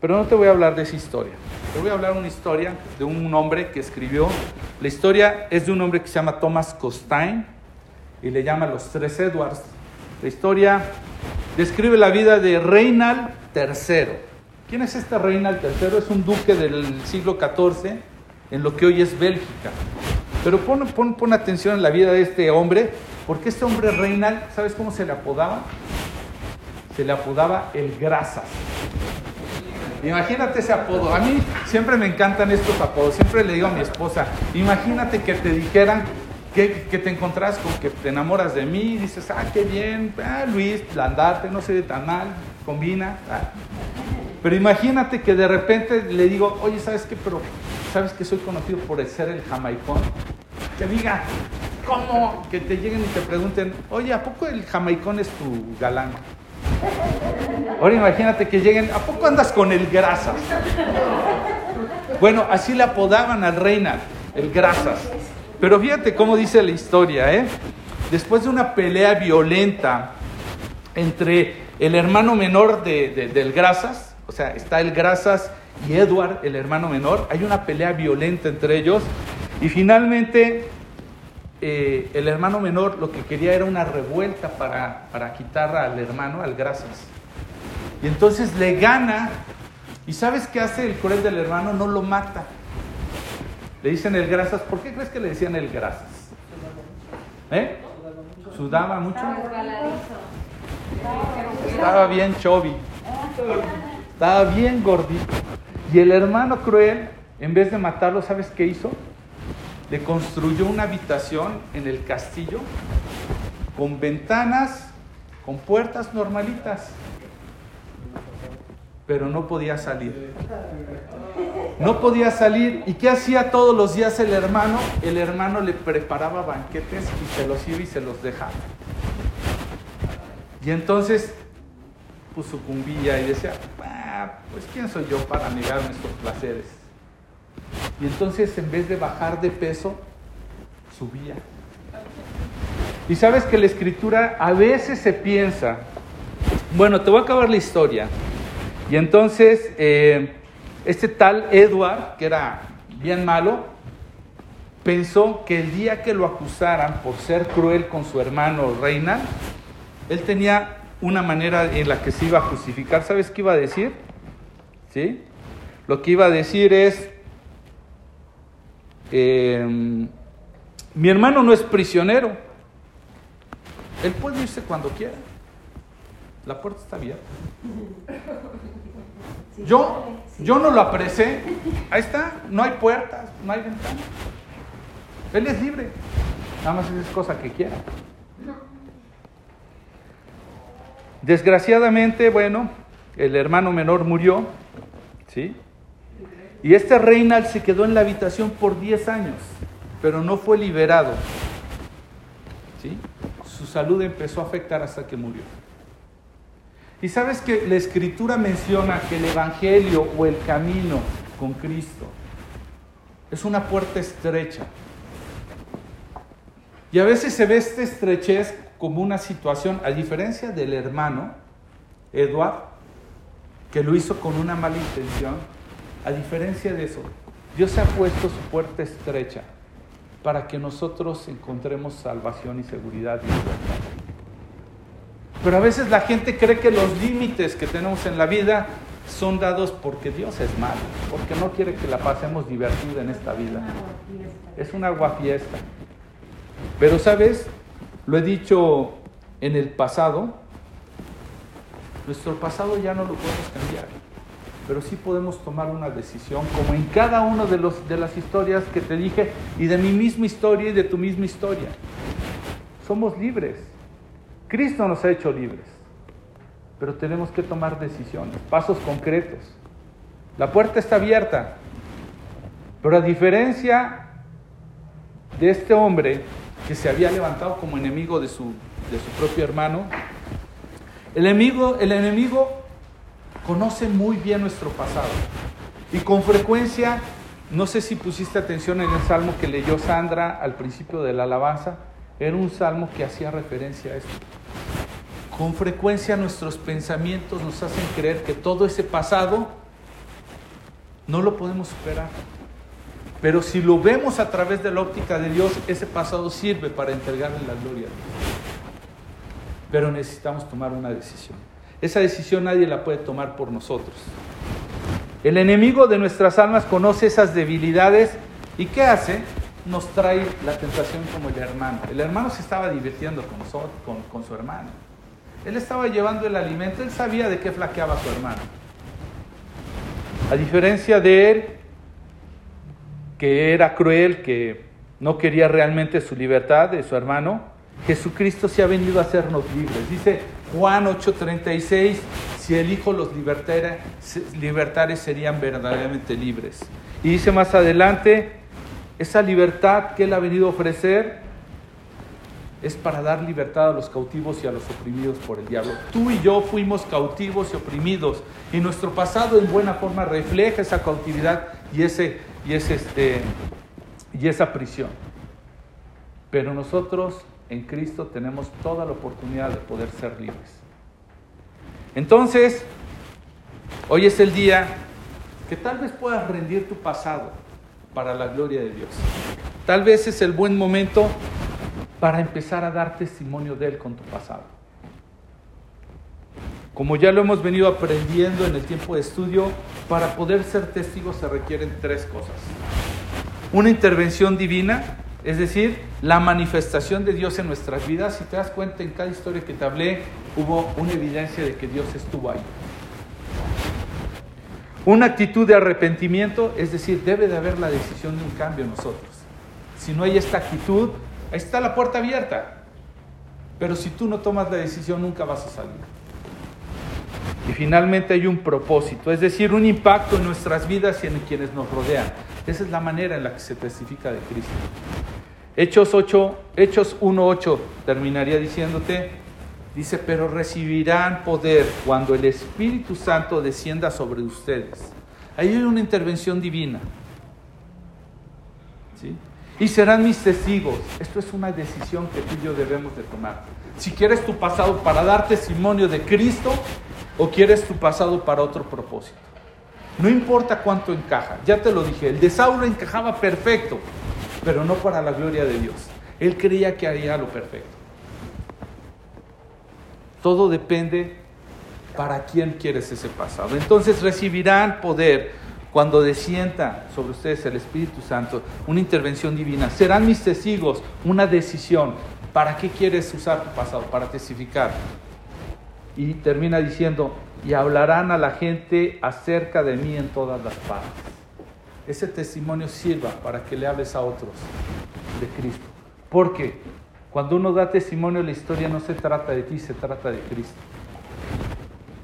Pero no te voy a hablar de esa historia. Te voy a hablar una historia de un hombre que escribió. La historia es de un hombre que se llama Thomas Costain y le llama Los Tres Edwards. La historia describe la vida de Reinald III. ¿Quién es este Reinald III? Es un duque del siglo XIV en lo que hoy es Bélgica. Pero pon, pon, pon atención en la vida de este hombre, porque este hombre Reinald, ¿sabes cómo se le apodaba? se le apodaba el Grasas. Imagínate ese apodo. A mí siempre me encantan estos apodos. Siempre le digo a mi esposa, imagínate que te dijeran que, que te encontrás con que te enamoras de mí y dices, ah, qué bien, ah, Luis, andate, no se ve tan mal, combina. ah". Pero imagínate que de repente le digo, oye, ¿sabes qué? Pero, ¿sabes que soy conocido por ser el jamaicón? Que diga, ¿cómo? Que te lleguen y te pregunten, oye, ¿a poco el jamaicón es tu galán? Ahora imagínate que lleguen, ¿a poco andas con el grasas? Bueno, así le apodaban al Reina, el grasas. Pero fíjate cómo dice la historia, ¿eh? Después de una pelea violenta entre el hermano menor de- de- del grasas, o sea, está el grasas y Edward, el hermano menor, hay una pelea violenta entre ellos y finalmente eh, el hermano menor lo que quería era una revuelta para, para quitar al hermano, al grasas. Y entonces le gana. ¿Y sabes qué hace el cruel del hermano? No lo mata. Le dicen el grasas. ¿Por qué crees que le decían el grasas? ¿Eh? ¿Sudaba mucho? Estaba bien chovi. Estaba bien gordito. Y el hermano cruel, en vez de matarlo, ¿sabes qué hizo? Le construyó una habitación en el castillo con ventanas, con puertas normalitas. Pero no podía salir. No podía salir. ¿Y qué hacía todos los días el hermano? El hermano le preparaba banquetes y se los iba y se los dejaba. Y entonces pues sucumbía y decía, "Ah, pues quién soy yo para negarme estos placeres. Y entonces en vez de bajar de peso, subía. Y sabes que la escritura a veces se piensa, bueno, te voy a acabar la historia. Y entonces eh, este tal Edward, que era bien malo, pensó que el día que lo acusaran por ser cruel con su hermano Reina, él tenía una manera en la que se iba a justificar. ¿Sabes qué iba a decir? ¿Sí? Lo que iba a decir es, eh, mi hermano no es prisionero. Él puede irse cuando quiera. La puerta está abierta. Yo, yo no lo apresé. Ahí está. No hay puertas, no hay ventanas. Él es libre. Nada más es cosa que quiera. Desgraciadamente, bueno, el hermano menor murió, ¿sí? Y este Reinald se quedó en la habitación por 10 años, pero no fue liberado, ¿sí? Su salud empezó a afectar hasta que murió. Y sabes que la escritura menciona que el Evangelio o el camino con Cristo es una puerta estrecha. Y a veces se ve esta estrechez como una situación, a diferencia del hermano Edward, que lo hizo con una mala intención, a diferencia de eso, Dios ha puesto su puerta estrecha para que nosotros encontremos salvación y seguridad y. Pero a veces la gente cree que los límites que tenemos en la vida son dados porque Dios es malo, porque no quiere que la pasemos divertida en esta vida. Es una guafiesta. Pero sabes, lo he dicho en el pasado, nuestro pasado ya no lo podemos cambiar, pero sí podemos tomar una decisión, como en cada una de, de las historias que te dije, y de mi misma historia y de tu misma historia. Somos libres. Cristo nos ha hecho libres, pero tenemos que tomar decisiones, pasos concretos. La puerta está abierta, pero a diferencia de este hombre que se había levantado como enemigo de su, de su propio hermano, el enemigo, el enemigo conoce muy bien nuestro pasado y con frecuencia, no sé si pusiste atención en el salmo que leyó Sandra al principio de la alabanza, era un salmo que hacía referencia a esto. Con frecuencia nuestros pensamientos nos hacen creer que todo ese pasado no lo podemos superar. Pero si lo vemos a través de la óptica de Dios, ese pasado sirve para entregarle la gloria a Dios. Pero necesitamos tomar una decisión. Esa decisión nadie la puede tomar por nosotros. El enemigo de nuestras almas conoce esas debilidades y ¿qué hace? Nos trae la tentación como el hermano. El hermano se estaba divirtiendo con, con, con su hermano. Él estaba llevando el alimento, él sabía de qué flaqueaba su hermano. A diferencia de él, que era cruel, que no quería realmente su libertad de su hermano, Jesucristo se ha venido a hacernos libres. Dice Juan 8:36, si el Hijo los libertara, libertares serían verdaderamente libres. Y dice más adelante, esa libertad que Él ha venido a ofrecer es para dar libertad a los cautivos y a los oprimidos por el diablo. Tú y yo fuimos cautivos y oprimidos y nuestro pasado en buena forma refleja esa cautividad y, ese, y, este, y esa prisión. Pero nosotros en Cristo tenemos toda la oportunidad de poder ser libres. Entonces, hoy es el día que tal vez puedas rendir tu pasado para la gloria de Dios. Tal vez es el buen momento para empezar a dar testimonio de Él con tu pasado. Como ya lo hemos venido aprendiendo en el tiempo de estudio, para poder ser testigos se requieren tres cosas. Una intervención divina, es decir, la manifestación de Dios en nuestras vidas. Si te das cuenta, en cada historia que te hablé hubo una evidencia de que Dios estuvo ahí. Una actitud de arrepentimiento, es decir, debe de haber la decisión de un cambio en nosotros. Si no hay esta actitud, ahí está la puerta abierta. Pero si tú no tomas la decisión, nunca vas a salir. Y finalmente hay un propósito, es decir, un impacto en nuestras vidas y en quienes nos rodean. Esa es la manera en la que se testifica de Cristo. Hechos 8, Hechos 1:8 terminaría diciéndote, dice, "Pero recibirán poder cuando el Espíritu Santo descienda sobre ustedes." Ahí hay una intervención divina. ¿Sí? Y serán mis testigos. Esto es una decisión que tú y yo debemos de tomar. Si quieres tu pasado para dar testimonio de Cristo o quieres tu pasado para otro propósito. No importa cuánto encaja, ya te lo dije, el de Saulo encajaba perfecto, pero no para la gloria de Dios. Él creía que haría lo perfecto. Todo depende para quién quieres ese pasado. Entonces recibirán poder cuando descienda sobre ustedes el Espíritu Santo, una intervención divina. Serán mis testigos, una decisión. ¿Para qué quieres usar tu pasado? Para testificar. Y termina diciendo, y hablarán a la gente acerca de mí en todas las partes. Ese testimonio sirva para que le hables a otros de Cristo. Porque cuando uno da testimonio, la historia no se trata de ti, se trata de Cristo.